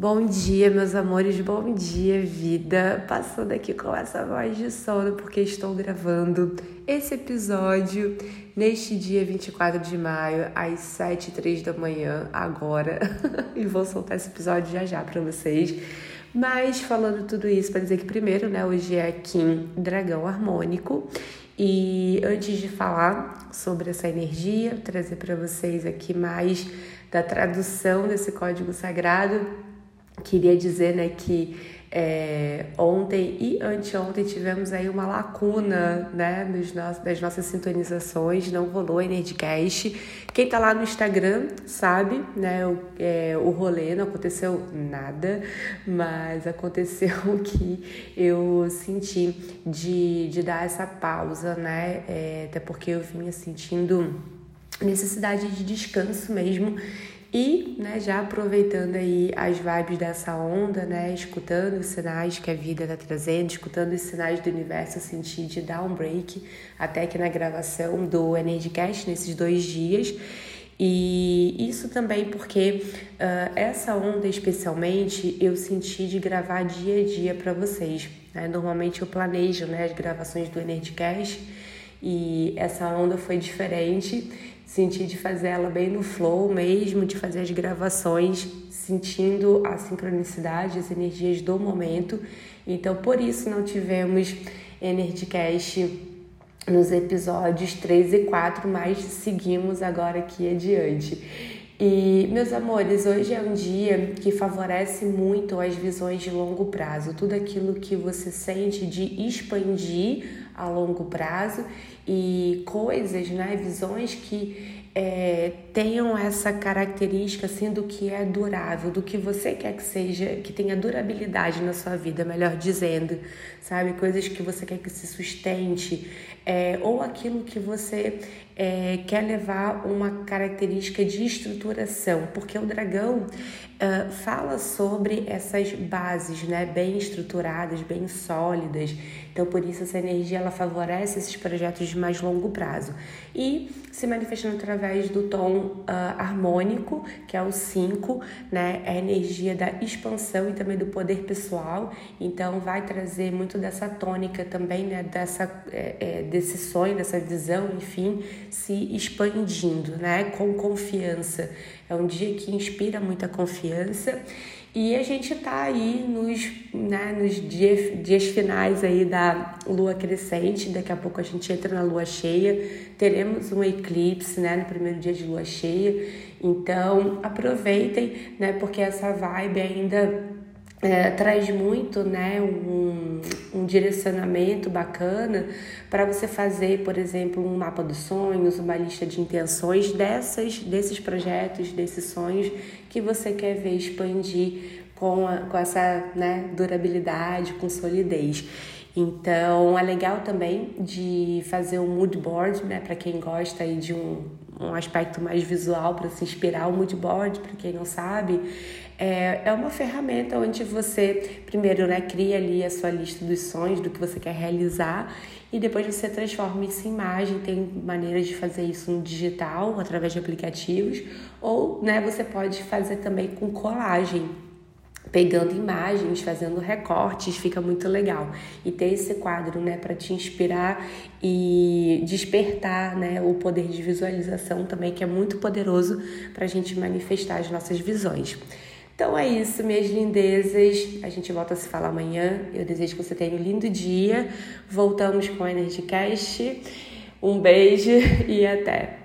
Bom dia, meus amores, bom dia, vida. Passando aqui com essa voz de sono porque estou gravando esse episódio neste dia 24 de maio, às 7 h da manhã, agora. e vou soltar esse episódio já já para vocês. Mas falando tudo isso para dizer que primeiro, né, hoje é Kim Dragão Harmônico. E antes de falar sobre essa energia, trazer para vocês aqui mais da tradução desse código sagrado, Queria dizer né, que é, ontem e anteontem tivemos aí uma lacuna né, nos no das nossas sintonizações, não rolou Energycast. Quem tá lá no Instagram sabe, né, o, é, o rolê não aconteceu nada, mas aconteceu que eu senti de, de dar essa pausa, né, é, até porque eu vinha sentindo necessidade de descanso mesmo e, né, já aproveitando aí as vibes dessa onda, né, escutando os sinais que a vida está trazendo, escutando os sinais do universo, senti de dar um break até que na gravação do Energycast nesses dois dias. E isso também porque uh, essa onda especialmente eu senti de gravar dia a dia para vocês. Né? Normalmente eu planejo né, as gravações do Energycast e essa onda foi diferente senti de fazer ela bem no flow mesmo, de fazer as gravações, sentindo a sincronicidade, as energias do momento. Então, por isso não tivemos Energycast nos episódios 3 e 4, mas seguimos agora aqui adiante. E, meus amores, hoje é um dia que favorece muito as visões de longo prazo, tudo aquilo que você sente de expandir a longo prazo e coisas, né, visões que é, tenham essa característica assim do que é durável, do que você quer que seja, que tenha durabilidade na sua vida, melhor dizendo, sabe? Coisas que você quer que se sustente, é, ou aquilo que você é, quer levar uma característica de estruturação, porque o dragão uh, fala sobre essas bases, né, bem estruturadas, bem sólidas. Então, por isso essa energia ela favorece esses projetos de mais longo prazo e se manifestando através do tom uh, harmônico, que é o 5, né, é a energia da expansão e também do poder pessoal. Então, vai trazer muito dessa tônica também, né, dessa é, é, desse sonho, dessa visão, enfim, se expandindo, né, com confiança. É um dia que inspira muita confiança e a gente tá aí nos, né, nos dias, dias finais aí da lua crescente, daqui a pouco a gente entra na lua cheia, teremos um eclipse, né, no primeiro dia de lua cheia. Então, aproveitem, né, porque essa vibe ainda é, traz muito né, um, um direcionamento bacana para você fazer, por exemplo, um mapa dos sonhos, uma lista de intenções dessas, desses projetos, desses sonhos que você quer ver expandir com, a, com essa né, durabilidade, com solidez. Então é legal também de fazer um mood board, né, para quem gosta aí de um, um aspecto mais visual para se inspirar. O mood board, para quem não sabe, é, é uma ferramenta onde você primeiro né, cria ali a sua lista dos sonhos, do que você quer realizar, e depois você transforma isso em imagem. Tem maneiras de fazer isso no digital, através de aplicativos, ou né, você pode fazer também com colagem pegando imagens, fazendo recortes, fica muito legal. E ter esse quadro, né, para te inspirar e despertar, né, o poder de visualização também, que é muito poderoso para a gente manifestar as nossas visões. Então é isso, minhas lindezas. A gente volta a se falar amanhã. Eu desejo que você tenha um lindo dia. Voltamos com o Energycast. Um beijo e até!